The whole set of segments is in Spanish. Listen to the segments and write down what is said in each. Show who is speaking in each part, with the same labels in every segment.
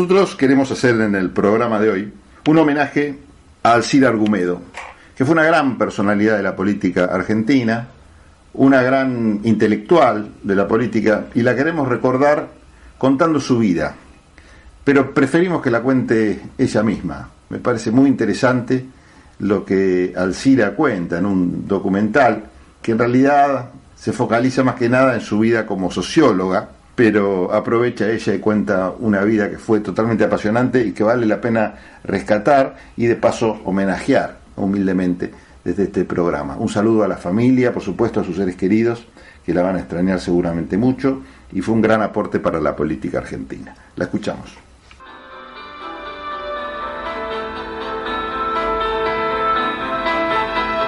Speaker 1: Nosotros queremos hacer en el programa de hoy un homenaje a Alcira Argumedo, que fue una gran personalidad de la política argentina, una gran intelectual de la política, y la queremos recordar contando su vida. Pero preferimos que la cuente ella misma. Me parece muy interesante lo que Alcira cuenta en un documental que en realidad se focaliza más que nada en su vida como socióloga, pero aprovecha ella y cuenta una vida que fue totalmente apasionante y que vale la pena rescatar y de paso homenajear humildemente desde este programa. Un saludo a la familia, por supuesto a sus seres queridos, que la van a extrañar seguramente mucho, y fue un gran aporte para la política argentina. La escuchamos.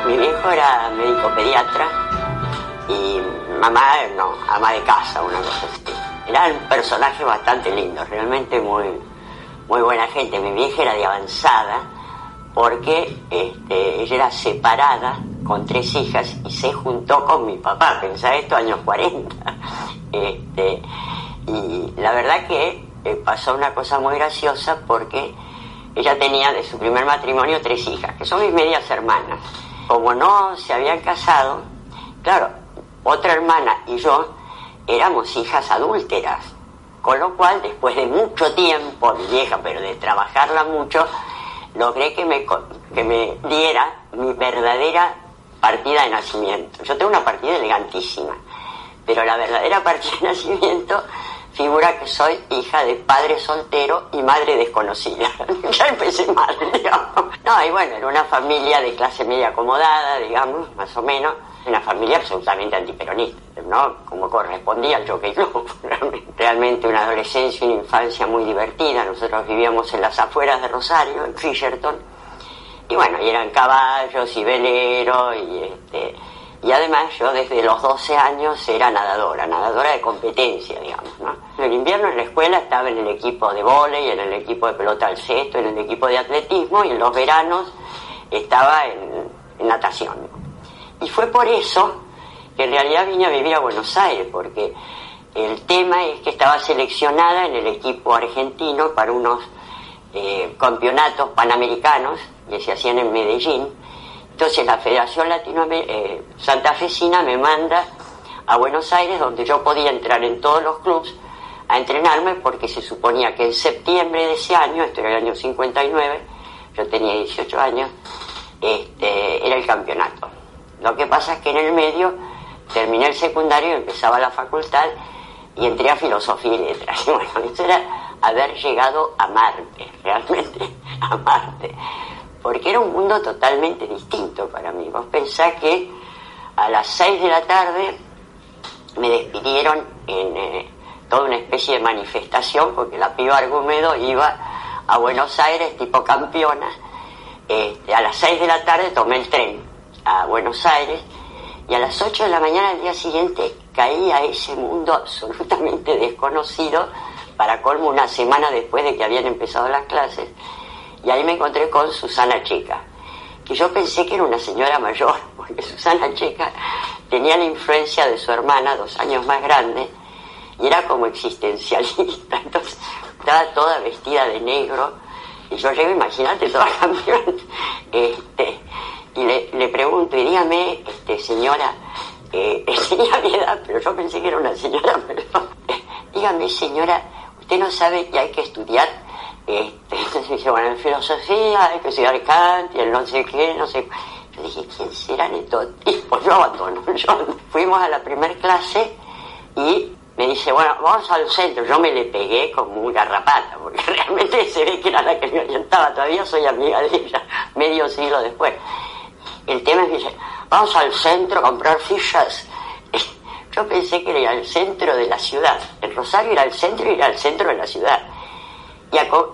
Speaker 2: Mi viejo era médico pediatra y mamá no, ama de casa, una cosa así era un personaje bastante lindo, realmente muy, muy buena gente. Mi vieja era de avanzada porque este, ella era separada con tres hijas y se juntó con mi papá, pensá esto, años 40. Este, y la verdad que eh, pasó una cosa muy graciosa porque ella tenía de su primer matrimonio tres hijas, que son mis medias hermanas. Como no se habían casado, claro, otra hermana y yo éramos hijas adúlteras. Con lo cual, después de mucho tiempo, vieja, pero de trabajarla mucho, logré que me, que me diera mi verdadera partida de nacimiento. Yo tengo una partida elegantísima, pero la verdadera partida de nacimiento figura que soy hija de padre soltero y madre desconocida. ya empecé mal, digamos. No, y bueno, era una familia de clase media acomodada, digamos, más o menos una familia absolutamente antiperonista, ¿no? Como correspondía al Jockey Club. Realmente una adolescencia y una infancia muy divertida. Nosotros vivíamos en las afueras de Rosario, en Fisherton. Y bueno, y eran caballos y veleros y este, y además yo desde los 12 años era nadadora, nadadora de competencia, digamos, ¿no? En el invierno en la escuela estaba en el equipo de vóley, en el equipo de pelota al cesto, en el equipo de atletismo y en los veranos estaba en natación. Y fue por eso que en realidad vine a vivir a Buenos Aires, porque el tema es que estaba seleccionada en el equipo argentino para unos eh, campeonatos panamericanos que se hacían en Medellín. Entonces la Federación Latino eh, Santafesina me manda a Buenos Aires, donde yo podía entrar en todos los clubes a entrenarme, porque se suponía que en septiembre de ese año, esto era el año 59, yo tenía 18 años, este, era el campeonato. Lo que pasa es que en el medio terminé el secundario, empezaba la facultad y entré a filosofía y letras. Y bueno, eso era haber llegado a Marte, realmente a Marte. Porque era un mundo totalmente distinto para mí. Vos pensás que a las 6 de la tarde me despidieron en eh, toda una especie de manifestación, porque la piba Argumedo iba a Buenos Aires tipo campeona. Este, a las 6 de la tarde tomé el tren a Buenos Aires y a las 8 de la mañana del día siguiente caí a ese mundo absolutamente desconocido, para colmo una semana después de que habían empezado las clases, y ahí me encontré con Susana Checa, que yo pensé que era una señora mayor, porque Susana Checa tenía la influencia de su hermana, dos años más grande, y era como existencialista, entonces estaba toda vestida de negro, y yo llego, imagínate, toda campeona, este, y le, pregunto, y dígame, este, señora, eh, tenía mi edad, pero yo pensé que era una señora, pero dígame, señora, usted no sabe que hay que estudiar, este, entonces dice, bueno, en filosofía hay que estudiar Kant y el no sé qué, no sé. Yo dije, ¿quién serán estos tipos? Yo abandono. Yo, fuimos a la primera clase y me dice, bueno, vamos al centro. Yo me le pegué como una garrapata, porque realmente se ve que era la que me orientaba. Todavía soy amiga de ella, medio siglo después. El tema es que dice, vamos al centro a comprar fichas. Yo pensé que era el centro de la ciudad. El Rosario era el centro y era el centro de la ciudad.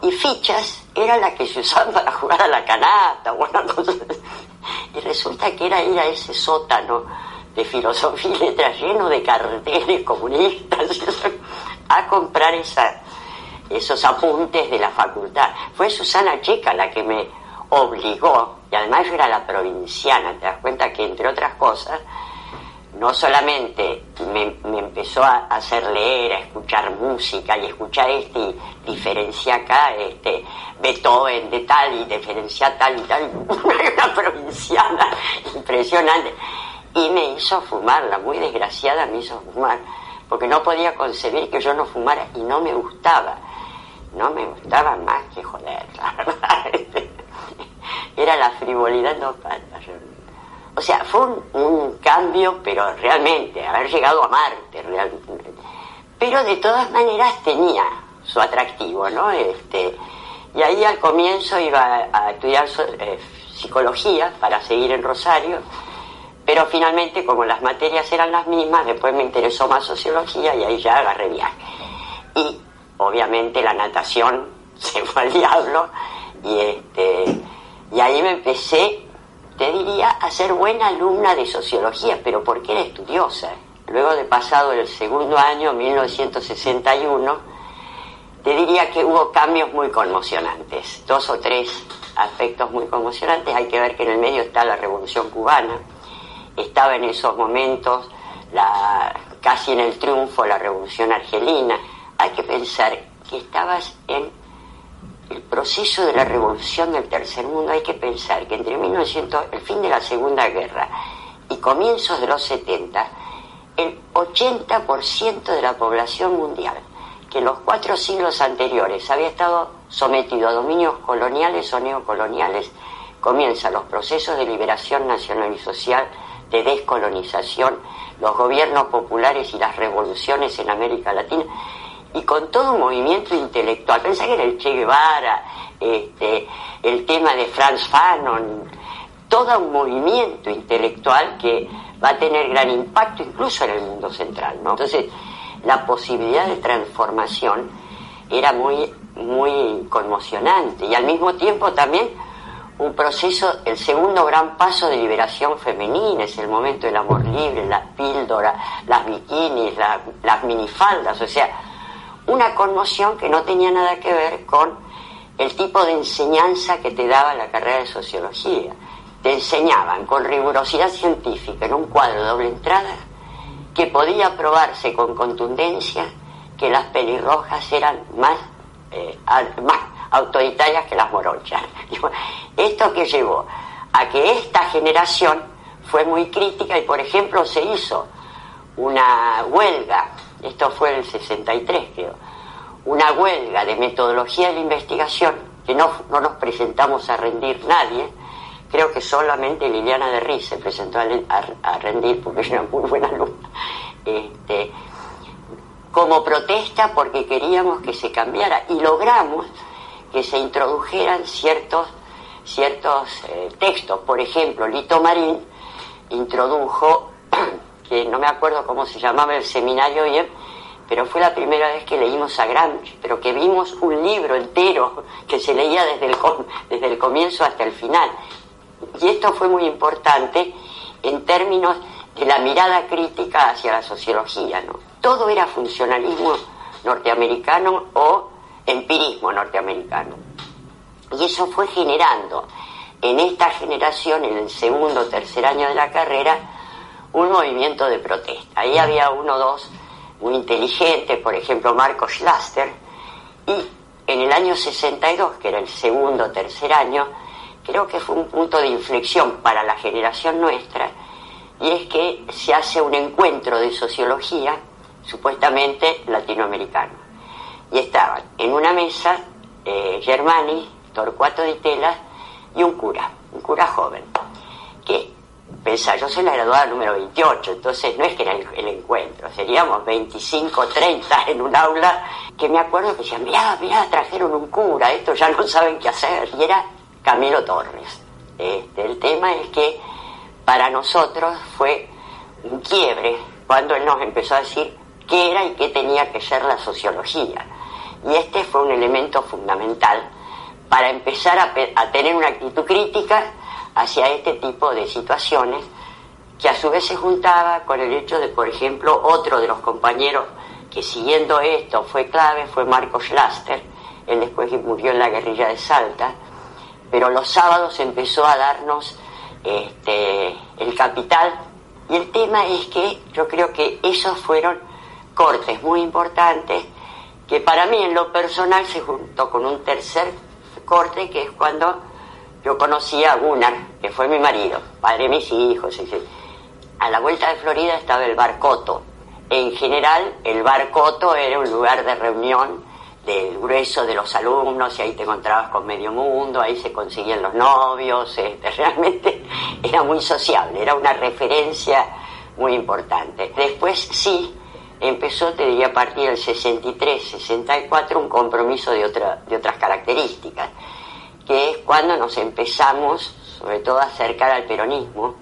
Speaker 2: Y, fichas eran las que se usaban para jugar a la canasta bueno, Y resulta que era ir a ese sótano de filosofía y letras lleno de carteles comunistas a comprar esos apuntes de la facultad. Fue Susana Checa la que me obligó, y además yo era la provinciana, te das cuenta que entre otras cosas, no solamente me, empezó a hacer leer, a escuchar música y escuchar este y diferencia acá, este, Beethoven de tal y diferencia tal y tal, una provinciana impresionante. Y me hizo fumar, la muy desgraciada me hizo fumar, porque no podía concebir que yo no fumara y no me gustaba. No me gustaba más que joder, la verdad. Era la frivolidad no. O sea, fue un, cambio, pero realmente, haber llegado a Marte, realmente. Pero de todas maneras tenía su atractivo, ¿no? Este, y ahí al comienzo iba a estudiar eh, psicología para seguir en Rosario, pero finalmente como las materias eran las mismas, después me interesó más sociología y ahí ya agarré viaje. Y obviamente la natación se fue al diablo y, este, y ahí me empecé te diría a ser buena alumna de sociología, pero porque era estudiosa. Luego de pasado el segundo año, 1961, te diría que hubo cambios muy conmocionantes, dos o tres aspectos muy conmocionantes. Hay que ver que en el medio está la revolución cubana, estaba en esos momentos la, casi en el triunfo la revolución argelina. Hay que pensar que estabas en el proceso de la revolución del tercer mundo, hay que pensar que entre 1900, el fin de la Segunda Guerra y comienzos de los 70, el 80% de la población mundial, que en los cuatro siglos anteriores había estado sometido a dominios coloniales o neocoloniales, comienzan los procesos de liberación nacional y social, de descolonización, los gobiernos populares y las revoluciones en América Latina, y con todo un movimiento intelectual. Pensá que era el Che Guevara, este, el tema de Franz Fanon, todo un movimiento intelectual que va a tener gran impacto incluso en el mundo central. ¿no? Entonces, la posibilidad de transformación era muy, muy conmocionante y al mismo tiempo también un proceso, el segundo gran paso de liberación femenina, es el momento del amor libre, las píldoras, las bikinis, las minifaldas, o sea, una conmoción que no tenía nada que ver con el tipo de enseñanza que te daba la carrera de sociología. Te enseñaban con rigurosidad científica en un cuadro de doble entrada que podía probarse con contundencia que las pelirrojas eran más, eh, más autoritarias que las morochas. Esto que llevó a que esta generación fue muy crítica y, por ejemplo, se hizo una huelga esto fue en el 63 creo, una huelga de metodología de la investigación, que no, nos presentamos a rendir nadie, creo que solamente Liliana de Riz se presentó a, rendir porque era muy buena alumna, este, como protesta porque queríamos que se cambiara y logramos que se introdujeran ciertos, ciertos eh, textos. Por ejemplo, Lito Marín introdujo que no me acuerdo cómo se llamaba el seminario pero fue la primera vez que leímos a Gramsci, pero que vimos un libro entero que se leía desde el, desde el comienzo hasta el final. Y esto fue muy importante en términos de la mirada crítica hacia la sociología. ¿no? Todo era funcionalismo norteamericano o empirismo norteamericano. Y eso fue generando en esta generación, en el segundo o tercer año de la carrera, un movimiento de protesta. Ahí había uno o dos muy inteligentes, por ejemplo Marco Schlaster, y en el año 62, que era el segundo o tercer año, creo que fue un punto de inflexión para la generación nuestra, y es que se hace un encuentro de sociología supuestamente latinoamericano. Y estaban en una mesa eh, Germani, Torcuato de Tela y un cura, un cura joven, que Yo soy la graduada número 28, entonces no es que era el, encuentro, seríamos 25, 30 en un aula, que me acuerdo que decían, mirá, mirá, trajeron un cura, esto ya no saben qué hacer, y era Camilo Torres. Este, el tema es que para nosotros fue un quiebre cuando él nos empezó a decir qué era y qué tenía que ser la sociología. Y este fue un elemento fundamental para empezar a tener una actitud crítica hacia este tipo de situaciones que a su vez se juntaba con el hecho de, por ejemplo, otro de los compañeros que siguiendo esto fue clave fue Marcos Schlaster, él después murió en la guerrilla de Salta, pero los sábados empezó a darnos este, el capital. Y el tema es que yo creo que esos fueron cortes muy importantes que para mí en lo personal se juntó con un tercer corte que es cuando yo conocí a Gunnar, que fue mi marido, padre de mis hijos. A la vuelta de Florida estaba el Barcoto. En general, el Barcoto era un lugar de reunión del grueso de los alumnos y ahí te encontrabas con medio mundo, ahí se conseguían los novios, este, realmente era muy sociable, era una referencia muy importante. Después sí, empezó, te diría, a partir del 63, 64, un compromiso de, otra, de otras características, que es cuando nos empezamos, sobre todo, a acercar al peronismo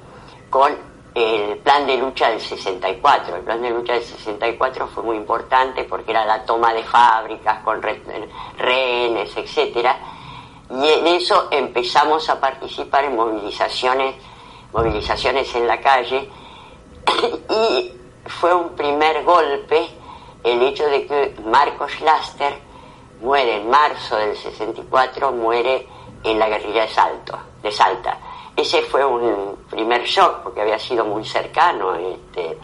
Speaker 2: con el plan de lucha del 64. El plan de lucha del 64 fue muy importante porque era la toma de fábricas con rehenes, etcétera, y en eso empezamos a participar en movilizaciones, movilizaciones en la calle y fue un primer golpe el hecho de que Marcos Laster muere en marzo del 64, muere en la guerrilla de Salto, de Salta. Ese fue un primer shock porque había sido muy cercano. Este,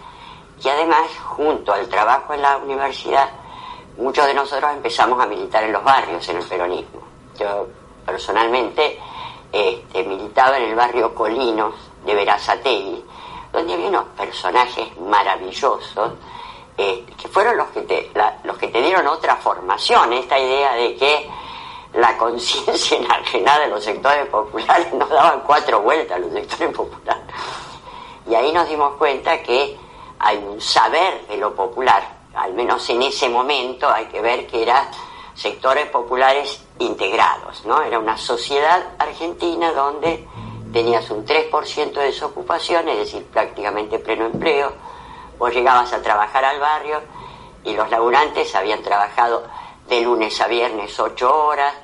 Speaker 2: y además, junto al trabajo en la universidad, muchos de nosotros empezamos a militar en los barrios, en el peronismo. Yo personalmente este, militaba en el barrio Colinos de Verazategui, donde había unos personajes maravillosos eh, que fueron los que, te, los que te dieron otra formación, esta idea de que la conciencia enajenada de los sectores populares nos daban cuatro vueltas los sectores populares. Y ahí nos dimos cuenta que hay un saber de lo popular, al menos en ese momento hay que ver que eran sectores populares integrados, ¿no? Era una sociedad argentina donde tenías un 3% de desocupación, es decir, prácticamente pleno empleo, vos llegabas a trabajar al barrio y los laburantes habían trabajado de lunes a viernes ocho horas,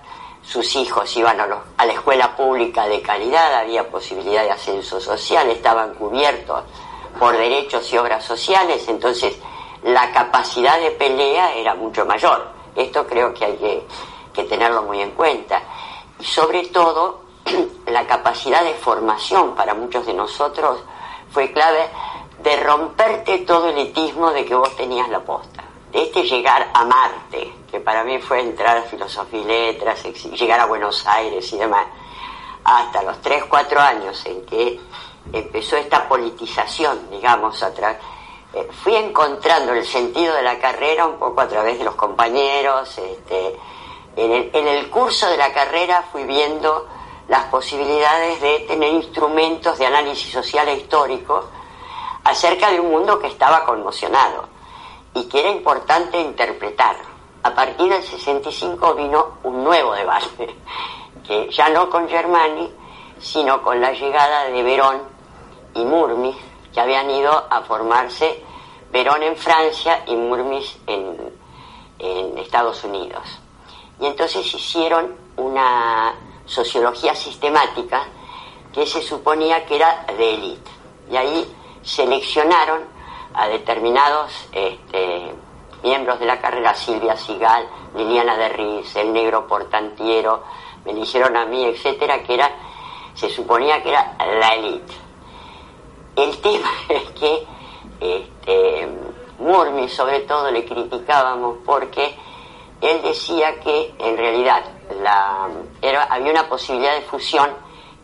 Speaker 2: sus hijos iban a, la escuela pública de calidad, había posibilidad de ascenso social, estaban cubiertos por derechos y obras sociales, entonces la capacidad de pelea era mucho mayor. Esto creo que hay que, que tenerlo muy en cuenta. Y sobre todo, la capacidad de formación para muchos de nosotros fue clave de romperte todo el elitismo de que vos tenías la posta. De este llegar a Marte, que para mí fue entrar a filosofía y letras, llegar a Buenos Aires y demás, hasta los 3, 4 años en que empezó esta politización, digamos, atrás, eh, fui encontrando el sentido de la carrera un poco a través de los compañeros. Este, en, el, en el curso de la carrera fui viendo las posibilidades de tener instrumentos de análisis social e histórico acerca de un mundo que estaba conmocionado y que era importante interpretar. A partir del 65 vino un nuevo debate, que ya no con Germani, sino con la llegada de Verón y Murmis, que habían ido a formarse Verón en Francia y Murmis en, en Estados Unidos. Y entonces hicieron una sociología sistemática que se suponía que era de élite. Y ahí seleccionaron a determinados este, miembros de la carrera, Silvia Sigal, Liliana de el negro portantiero, me eligieron a mí, etcétera, que era, se suponía que era la élite. El tema es que este, Murmi sobre todo le criticábamos porque él decía que en realidad había una posibilidad de fusión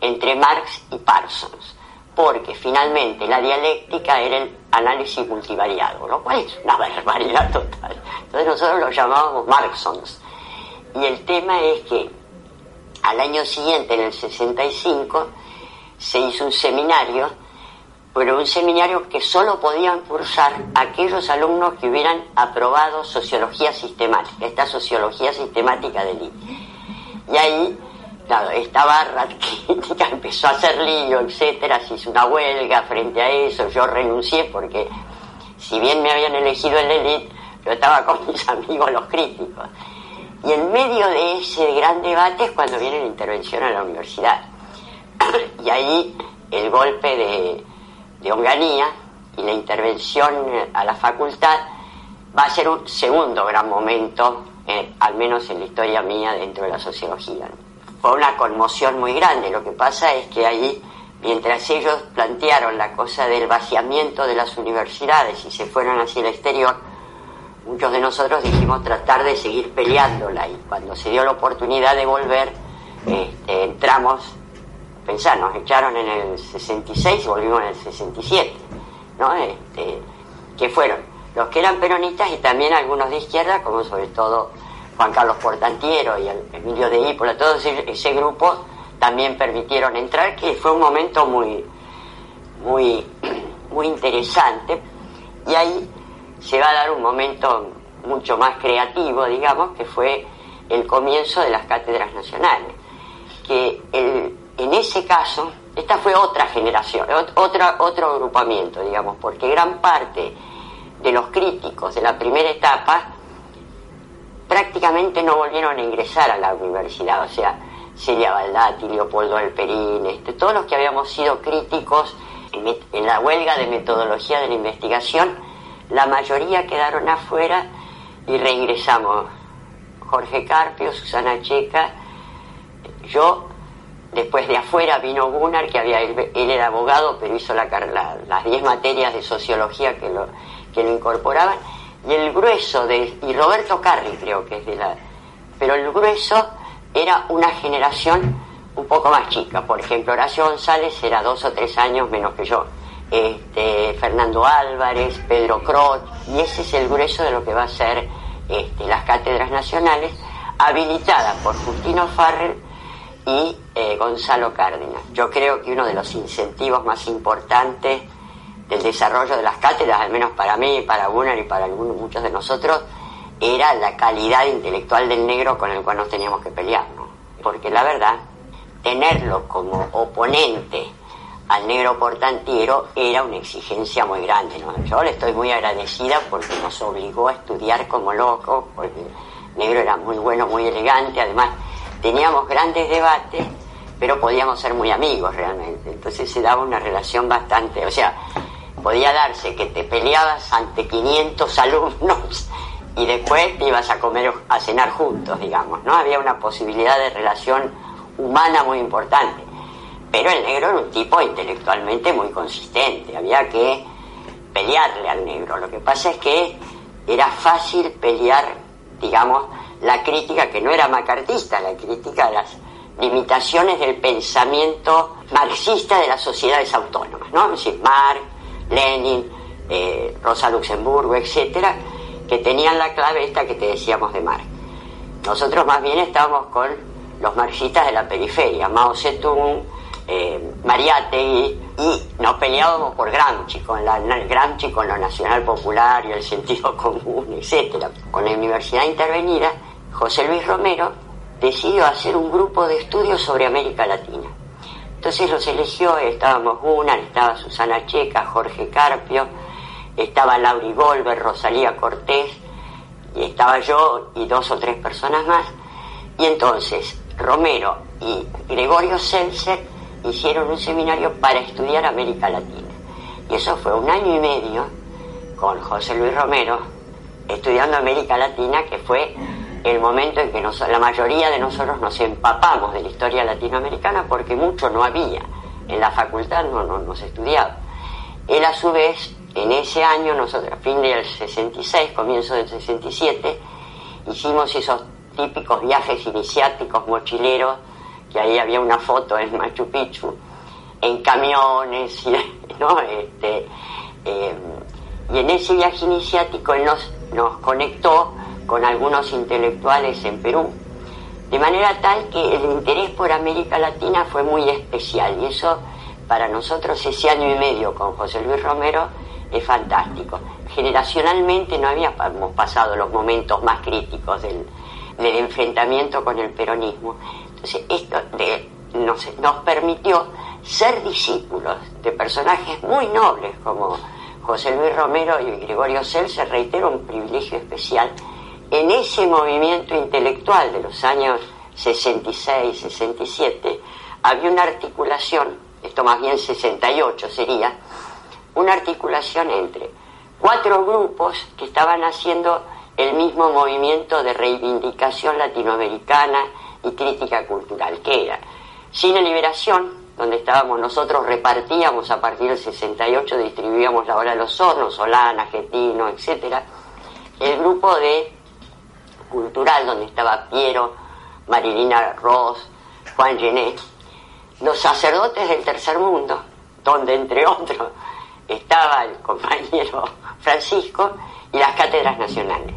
Speaker 2: entre Marx y Parsons, porque finalmente la dialéctica era el análisis multivariado, lo cual es una barbaridad total. Entonces nosotros lo llamábamos Marxons. Y el tema es que al año siguiente, en el 65, se hizo un seminario pero un seminario que solo podían cursar aquellos alumnos que hubieran aprobado sociología sistemática, esta sociología sistemática del INE. Y ahí, esta barra crítica empezó a hacer lío, etcétera, se hizo una huelga frente a eso, yo renuncié porque si bien me habían elegido el elite, yo estaba con mis amigos los críticos. Y en medio de ese gran debate es cuando viene la intervención a la universidad. y ahí el golpe de de Onganía y la intervención a la facultad va a ser un segundo gran momento, eh, al menos en la historia mía dentro de la sociología. Fue una conmoción muy grande, lo que pasa es que ahí mientras ellos plantearon la cosa del vaciamiento de las universidades y se fueron hacia el exterior, muchos de nosotros dijimos tratar de seguir peleándola. Y cuando se dio la oportunidad de volver, este, entramos, pensar, nos echaron en el 66 y volvimos en el 67, ¿no? Este, que fueron los que eran peronistas y también algunos de izquierda, como sobre todo Juan Carlos Portantiero y Emilio de Ípola, todo ese, grupo también permitieron entrar, que fue un momento muy, muy, muy interesante. Y ahí se va a dar un momento mucho más creativo, digamos, que fue el comienzo de las cátedras nacionales. Que en ese caso, esta fue otra generación, otra, otro agrupamiento, digamos, porque gran parte de los críticos de la primera etapa prácticamente no volvieron a ingresar a la universidad, o sea, Celia Baldati, Leopoldo Alperín, este, todos los que habíamos sido críticos en, la huelga de metodología de la investigación, la mayoría quedaron afuera y reingresamos. Jorge Carpio, Susana Checa, yo, después de afuera vino Gunnar, que había, él, era abogado, pero hizo la, las 10 materias de sociología que lo, que lo incorporaban, y el grueso de, y Roberto Carri creo que es de la, pero el grueso era una generación un poco más chica, por ejemplo Horacio González era dos o tres años menos que yo, este, Fernando Álvarez, Pedro Crot, y ese es el grueso de lo que va a ser este, las cátedras nacionales, habilitadas por Justino Farrell y eh, Gonzalo Cárdenas. Yo creo que uno de los incentivos más importantes del desarrollo de las cátedras, al menos para mí, para Gunnar y para algunos, muchos de nosotros, era la calidad intelectual del negro con el cual nos teníamos que pelear, Porque la verdad, tenerlo como oponente al negro portantiero era una exigencia muy grande, ¿no? Yo le estoy muy agradecida porque nos obligó a estudiar como locos, porque el negro era muy bueno, muy elegante, además teníamos grandes debates, pero podíamos ser muy amigos realmente, entonces se daba una relación bastante, o sea, podía darse que te peleabas ante 500 alumnos y después te ibas a comer, a cenar juntos, digamos, ¿no? Había una posibilidad de relación humana muy importante. Pero el negro era un tipo intelectualmente muy consistente, había que pelearle al negro. Lo que pasa es que era fácil pelear, digamos, la crítica que no era macartista, la crítica de las limitaciones del pensamiento marxista de las sociedades autónomas, ¿no? Es Marx, Lenin, eh, Rosa Luxemburgo, etcétera, que tenían la clave esta que te decíamos de Marx. Nosotros más bien estábamos con los marxistas de la periferia, Mao Zedong, eh, Mariátegui, y nos peleábamos por Gramsci, con la, Gramsci con lo nacional popular y el sentido común, etcétera. Con la universidad intervenida, José Luis Romero decidió hacer un grupo de estudios sobre América Latina. Entonces los eligió, estábamos una, estaba Susana Checa, Jorge Carpio, estaba Lauri Golver, Rosalía Cortés, y estaba yo y dos o tres personas más. Y entonces Romero y Gregorio Seltzer hicieron un seminario para estudiar América Latina. Y eso fue un año y medio con José Luis Romero estudiando América Latina, que fue el momento en que la mayoría de nosotros nos empapamos de la historia latinoamericana porque mucho no había. En la facultad no, no, nos estudiaba. Él a su vez, en ese año, nosotros, fin del 66, comienzo del 67, hicimos esos típicos viajes iniciáticos mochileros, que ahí había una foto en Machu Picchu, en camiones, ¿no? Este, eh, y en ese viaje iniciático él nos, nos conectó con algunos intelectuales en Perú. De manera tal que el interés por América Latina fue muy especial y eso para nosotros ese año y medio con José Luis Romero es fantástico. Generacionalmente no habíamos pasado los momentos más críticos del, enfrentamiento con el peronismo. Entonces esto nos, nos permitió ser discípulos de personajes muy nobles como José Luis Romero y Gregorio Cel, se reitera un privilegio especial en ese movimiento intelectual de los años 66, 67, había una articulación, esto más bien 68 sería, una articulación entre cuatro grupos que estaban haciendo el mismo movimiento de reivindicación latinoamericana y crítica cultural, que era Cine Liberación, donde estábamos nosotros, repartíamos a partir del 68, distribuíamos la hora de los hornos, Solana, Getino, etcétera. El grupo de cultural, donde estaba Piero, Marilina Ross, Juan Gené, los sacerdotes del tercer mundo, donde entre otros estaba el compañero Francisco y las cátedras nacionales.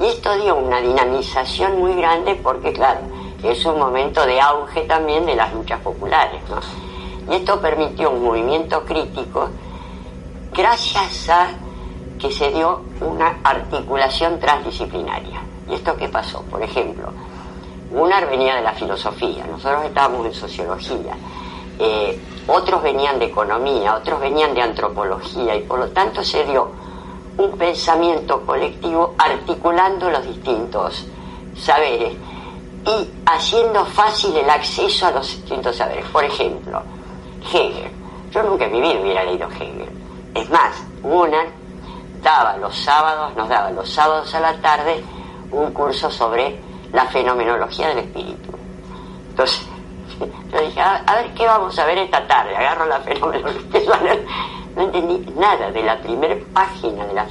Speaker 2: Y esto dio una dinamización muy grande porque, claro, es un momento de auge también de las luchas populares. ¿no? Y esto permitió un movimiento crítico gracias a que se dio una articulación transdisciplinaria. ¿Y esto qué pasó? Por ejemplo, Gunnar venía de la filosofía, nosotros estábamos en sociología, eh, otros venían de economía, otros venían de antropología y por lo tanto se dio un pensamiento colectivo articulando los distintos saberes y haciendo fácil el acceso a los distintos saberes. Por ejemplo, Hegel. Yo nunca en mi vida hubiera leído Hegel. Es más, Gunnar daba los sábados, nos daba los sábados a la tarde un curso sobre la fenomenología del espíritu. Entonces, yo dije, a, ver qué vamos a ver esta tarde. Agarro la fenomenología. No entendí nada de la primera página de la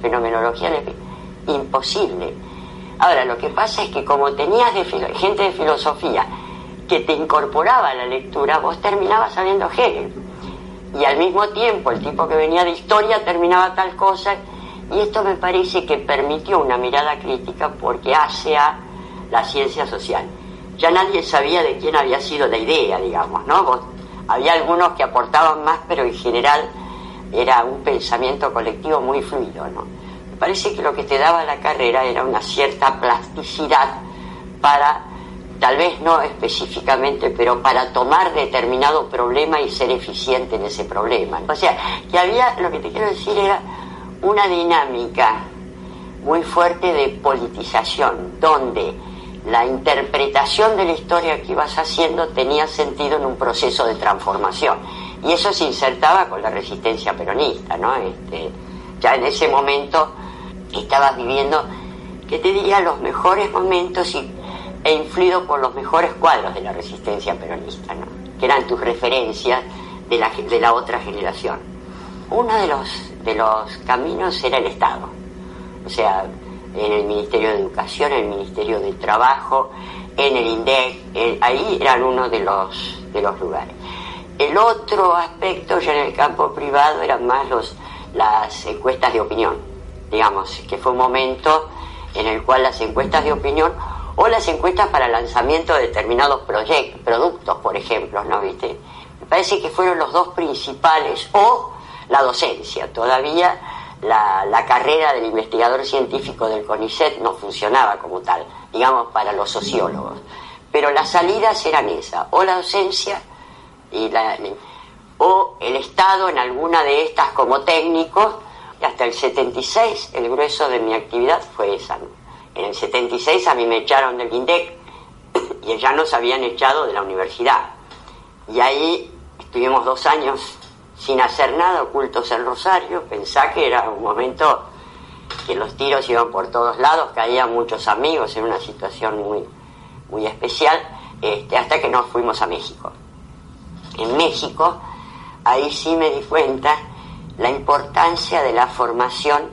Speaker 2: fenomenología del espíritu. Imposible Ahora, lo que pasa es que como tenías gente de filosofía que te incorporaba a la lectura, vos terminabas sabiendo Hegel. Y al mismo tiempo el tipo que venía de historia terminaba tal cosa. Y esto me parece que permitió una mirada crítica porque hace a la ciencia social. Ya nadie sabía de quién había sido la idea, digamos, ¿no? había algunos que aportaban más, pero en general era un pensamiento colectivo muy fluido, ¿no? parece que lo que te daba la carrera era una cierta plasticidad para, tal vez no específicamente, pero para tomar determinado problema y ser eficiente en ese problema. O sea, que había, lo que te quiero decir era una dinámica muy fuerte de politización, donde la interpretación de la historia que ibas haciendo tenía sentido en un proceso de transformación. Y eso se insertaba con la resistencia peronista, ¿no? Este, ya en ese momento estabas viviendo, que te diría los mejores momentos y, e influido por los mejores cuadros de la resistencia peronista, ¿no? que eran tus referencias de la, de la otra generación. Uno de los, de los caminos era el Estado, o sea, en el Ministerio de Educación, en el Ministerio de Trabajo, en el INDEC, ahí eran uno de los, de los lugares. El otro aspecto ya en el campo privado eran más los, las encuestas de opinión digamos, que fue un momento en el cual las encuestas de opinión o las encuestas para lanzamiento de determinados proyectos, productos, por ejemplo, ¿no? ¿Viste? Me parece que fueron los dos principales, o la docencia. Todavía la, la carrera del investigador científico del CONICET no funcionaba como tal, digamos, para los sociólogos. Pero las salidas eran esas, o la docencia y la, o el Estado en alguna de estas como técnico hasta el 76 el grueso de mi actividad fue esa. En el 76 a mí me echaron del INDEC y ya nos habían echado de la universidad. Y ahí estuvimos dos años sin hacer nada, ocultos en Rosario. Pensá que era un momento que los tiros iban por todos lados, caían muchos amigos en una situación muy, muy especial, este, hasta que nos fuimos a México. En México, ahí sí me di cuenta la importancia de la formación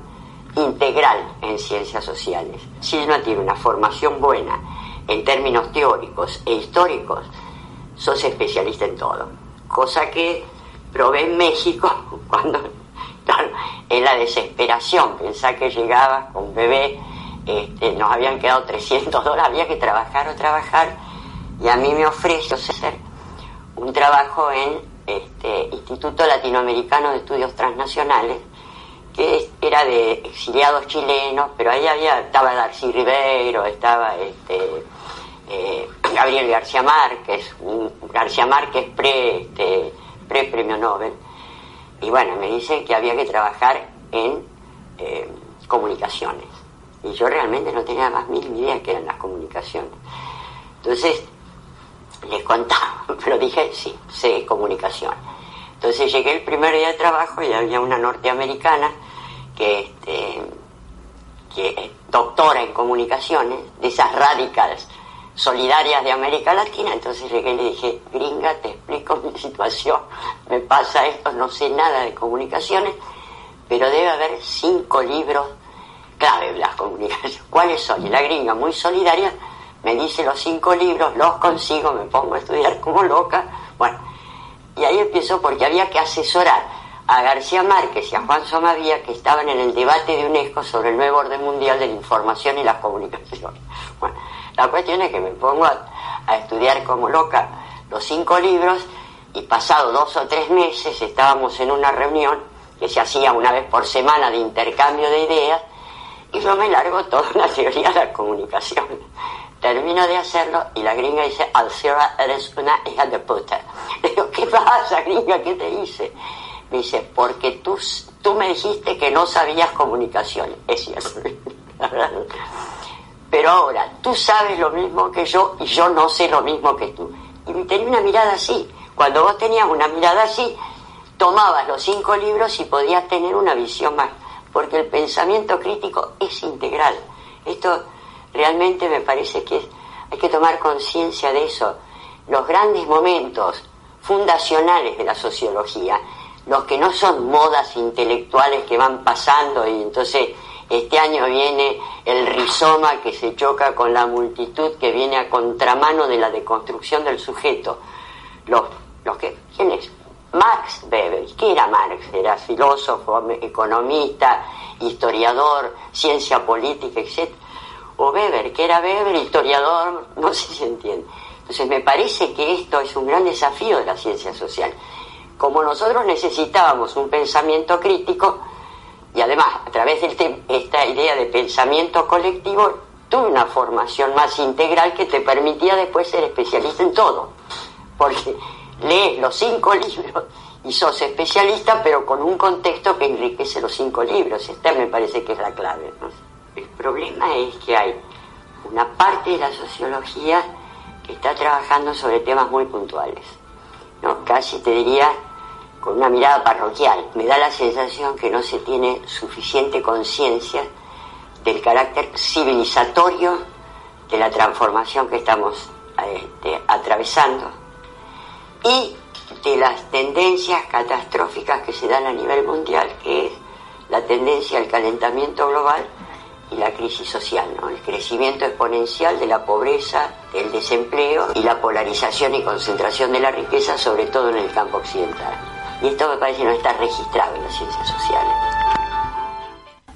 Speaker 2: integral en ciencias sociales. Si uno tiene una formación buena en términos teóricos e históricos, sos especialista en todo. Cosa que probé en México cuando, en la desesperación, pensá que llegaba con bebé, este, nos habían quedado 300 dólares, había que trabajar o trabajar, y a mí me ofreció hacer un trabajo en este, Instituto Latinoamericano de Estudios Transnacionales, que era de exiliados chilenos, pero ahí había, estaba Darcy Ribeiro, estaba este, eh, Gabriel García Márquez, García Márquez pre, este, pre premio Nobel, y bueno, me dicen que había que trabajar en eh, comunicaciones. Y yo realmente no tenía más mil idea que eran las comunicaciones. Entonces, les contaba, pero dije, sí, sé comunicación. Entonces llegué el primer día de trabajo y había una norteamericana que, este, que es doctora en comunicaciones, de esas radicales solidarias de América Latina. Entonces llegué y le dije, gringa, te explico mi situación, me pasa esto, no sé nada de comunicaciones, pero debe haber cinco libros clave de las comunicaciones. ¿Cuáles son? Y la gringa, muy solidaria, me dice los cinco libros, los consigo, me pongo a estudiar como loca. Bueno, y ahí empezó porque había que asesorar a García Márquez y a Juan Somavía que estaban en el debate de UNESCO sobre el nuevo orden mundial de la información y las comunicaciones. Bueno, la cuestión es que me pongo a, estudiar como loca los cinco libros y pasado dos o tres meses estábamos en una reunión que se hacía una vez por semana de intercambio de ideas y yo me largo toda una teoría de la comunicación. Termino de hacerlo y la gringa dice, Alcira, eres una hija de puta. Le digo, ¿qué pasa, gringa? ¿Qué te hice? Me dice, porque tú, tú me dijiste que no sabías comunicación. Es cierto. Pero ahora, tú sabes lo mismo que yo y yo no sé lo mismo que tú. Y tenía una mirada así. Cuando vos tenías una mirada así, tomabas los cinco libros y podías tener una visión más. Porque el pensamiento crítico es integral. Esto realmente me parece que hay que tomar conciencia de eso. Los grandes momentos fundacionales de la sociología, los que no son modas intelectuales que van pasando y entonces este año viene el rizoma que se choca con la multitud que viene a contramano de la deconstrucción del sujeto. Los, los que, ¿Quién es? Max Weber. ¿Qué era Marx? Era filósofo, economista, historiador, ciencia política, etc. O Weber, que era Weber, historiador, no sé si entiende. Entonces me parece que esto es un gran desafío de la ciencia social. Como nosotros necesitábamos un pensamiento crítico, y además, a través de esta idea de pensamiento colectivo, tuve una formación más integral que te permitía después ser especialista en todo. Porque lees los cinco libros y sos especialista, pero con un contexto que enriquece los cinco libros. Esta me parece que es la clave. El problema es que hay una parte de la sociología que está trabajando sobre temas muy puntuales. ¿no? Casi te diría con una mirada parroquial. Me da la sensación que no se tiene suficiente conciencia del carácter civilizatorio de la transformación que estamos este, atravesando y de las tendencias catastróficas que se dan a nivel mundial, que es la tendencia al calentamiento global y la crisis social, el crecimiento exponencial de la pobreza, del desempleo y la polarización y concentración de la riqueza, sobre todo en el campo occidental. Y esto me parece que no está registrado en las ciencias sociales.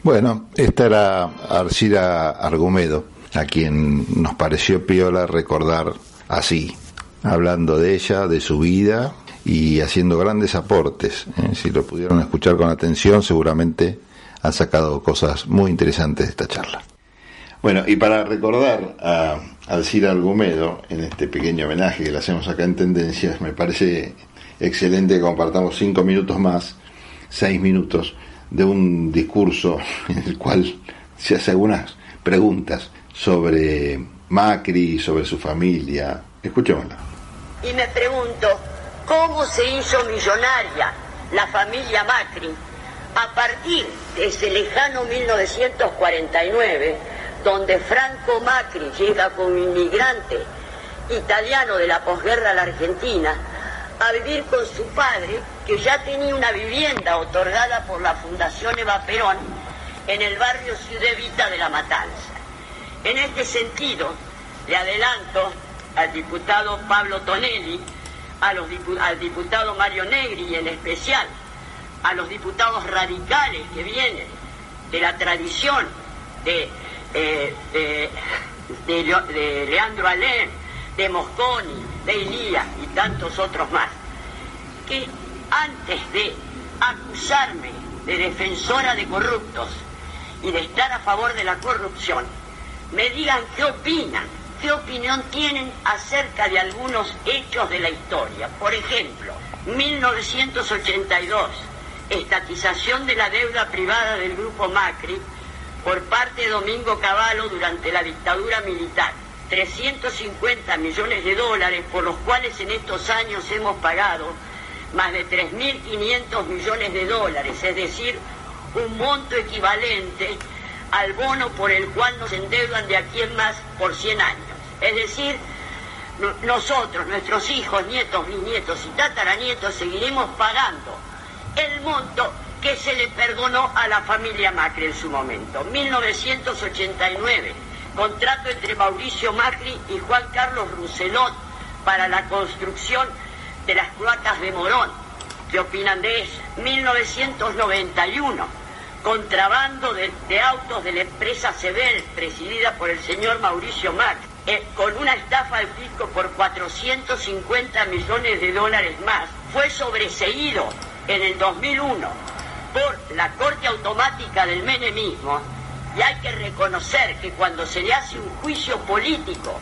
Speaker 1: Bueno, esta era Arcira Argumedo, a quien nos pareció piola recordar así, hablando de ella, de su vida y haciendo grandes aportes. ¿eh? Si lo pudieron escuchar con atención, seguramente han sacado cosas muy interesantes de esta charla. Bueno, y para recordar a Alcira Argumedo, en este pequeño homenaje que le hacemos acá en Tendencias, me parece excelente que compartamos cinco minutos más, seis minutos, de un discurso en el cual se hace algunas preguntas sobre Macri, sobre su familia. Escuchémosla.
Speaker 3: Y me pregunto, ¿cómo se hizo millonaria la familia Macri a partir de ese lejano 1949, donde Franco Macri llega como inmigrante italiano de la posguerra a la Argentina, a vivir con su padre, que ya tenía una vivienda otorgada por la Fundación Eva Perón en el barrio Ciudad de La Matanza. En este sentido, le adelanto al diputado Pablo Tonelli, al diputado Mario Negri y en especial a los diputados radicales que vienen de la tradición de, eh, de Leandro Alén, de Mosconi, de Ilía y tantos otros más, que antes de acusarme de defensora de corruptos y de estar a favor de la corrupción, me digan qué opinan, qué opinión tienen acerca de algunos hechos de la historia. Por ejemplo, 1982, estatización de la deuda privada del grupo Macri por parte de Domingo Cavallo durante la dictadura militar 350 millones de dólares, por los cuales en estos años hemos pagado más de 3.500 millones de dólares, es decir, un monto equivalente al bono por el cual nos endeudan de aquí en más por 100 años. Es decir,
Speaker 2: nosotros, nuestros hijos, nietos, bisnietos y tataranietos seguiremos pagando el monto que se le perdonó a la familia Macri en su momento. 1989, contrato entre Mauricio Macri y Juan Carlos Rousselot para la construcción de las cloacas de Morón. ¿Qué opinan de eso? 1991, contrabando de, autos de la empresa Sebel, presidida por el señor Mauricio Macri, eh, con una estafa al fisco por 450 millones de dólares más, fue sobreseído en el 2001 por la Corte Automática del Menemismo y hay que reconocer que cuando se le hace un juicio político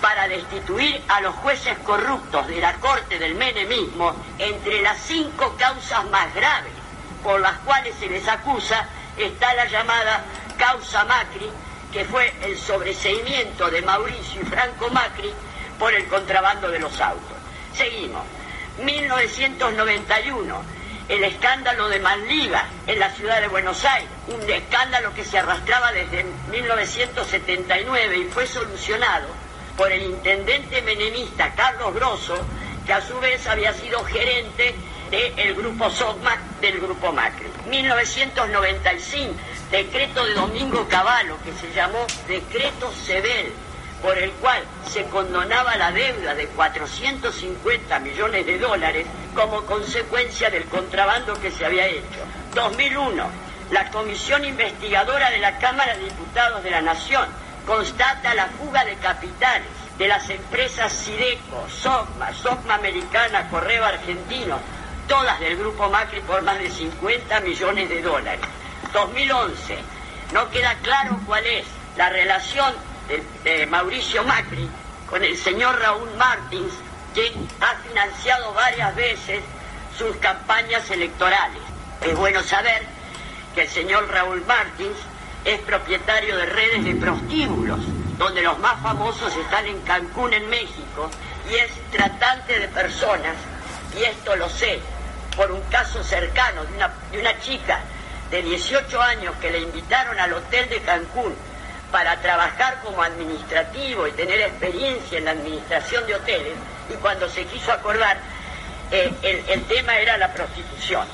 Speaker 2: para destituir a los jueces corruptos de la Corte del Menemismo, entre las cinco causas más graves por las cuales se les acusa está la llamada causa Macri, que fue el sobreseimiento de Mauricio y Franco Macri por el contrabando de los autos. Seguimos. 1991 el escándalo de Manliva en la ciudad de Buenos Aires, un escándalo que se arrastraba desde 1979 y fue solucionado por el intendente menemista Carlos Grosso, que a su vez había sido gerente del grupo SOCMAC del grupo Macri. 1995, decreto de Domingo Cavallo, que se llamó Decreto Sebel, por el cual se condonaba la deuda de 450 millones de dólares como consecuencia del contrabando que se había hecho. 2001, la Comisión Investigadora de la Cámara de Diputados de la Nación constata la fuga de capitales de las empresas Sideco, SOCMA, SOCMA Americana, Correo Argentino, todas del Grupo Macri por más de 50 millones de dólares. 2011, no queda claro cuál es la relación de, Mauricio Macri con el señor Raúl Martins, que ha financiado varias veces sus campañas electorales. Es bueno saber que el señor Raúl Martins es propietario de redes de prostíbulos, donde los más famosos están en Cancún, en México, y es tratante de personas, y esto lo sé, por un caso cercano de una, de una chica de 18 años que le invitaron al hotel de Cancún para trabajar como administrativo y tener experiencia en la administración de hoteles y cuando se quiso acordar eh, el, tema era la prostitución.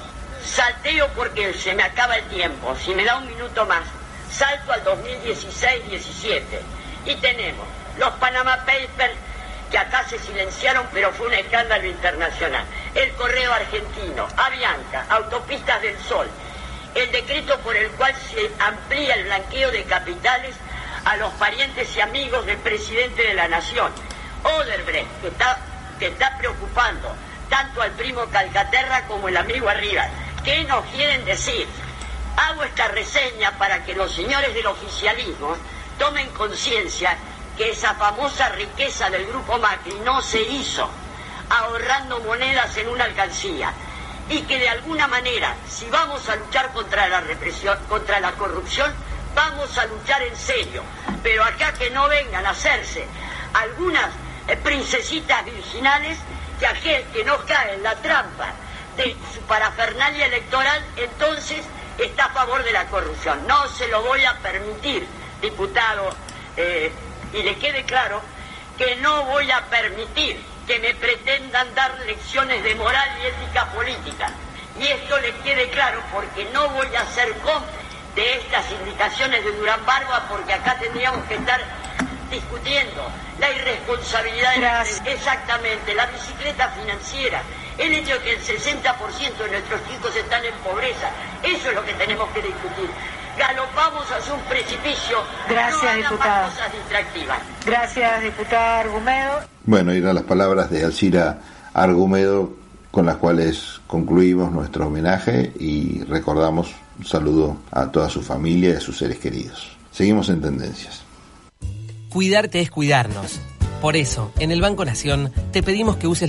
Speaker 2: Salteo porque se me acaba el tiempo, si me da un minuto más, salto al 2016-17 y tenemos los Panama Papers que acá se silenciaron pero fue un escándalo internacional, el correo argentino, Avianca, Autopistas del Sol, el decreto por el cual se amplía el blanqueo de capitales a los parientes y amigos del presidente de la nación. Oderbrecht, que está, que está preocupando tanto al primo Calcaterra como el amigo Arriba. ¿Qué nos quieren decir? Hago esta reseña para que los señores del oficialismo tomen conciencia que esa famosa riqueza del grupo Macri no se hizo ahorrando monedas en una alcancía y que de alguna manera, si vamos a luchar contra la represión, contra la corrupción, vamos a luchar en serio. Pero acá que no vengan a hacerse algunas eh, princesitas virginales, que aquel que no cae en la trampa de su parafernalia electoral, entonces está a favor de la corrupción. No se lo voy a permitir, diputado, eh, y le quede claro que no voy a permitir que me pretendan dar lecciones de moral y ética política. Y esto le quede claro porque no voy a ser cómplice de estas indicaciones de Durán Barba porque acá tendríamos que estar discutiendo. La irresponsabilidad de exactamente la bicicleta financiera. El hecho de que el 60% de nuestros chicos están en pobreza. Eso es lo que tenemos que discutir. Galopamos hacia un precipicio.
Speaker 4: Gracias no diputada
Speaker 2: cosas distractivas.
Speaker 4: Gracias diputada Argumedo.
Speaker 1: Bueno eran las palabras de Alcira Argumedo con las cuales concluimos nuestro homenaje y recordamos un saludo a toda su familia y a sus seres queridos. Seguimos en tendencias.
Speaker 5: Cuidarte es cuidarnos. Por eso, en el Banco Nación te pedimos que uses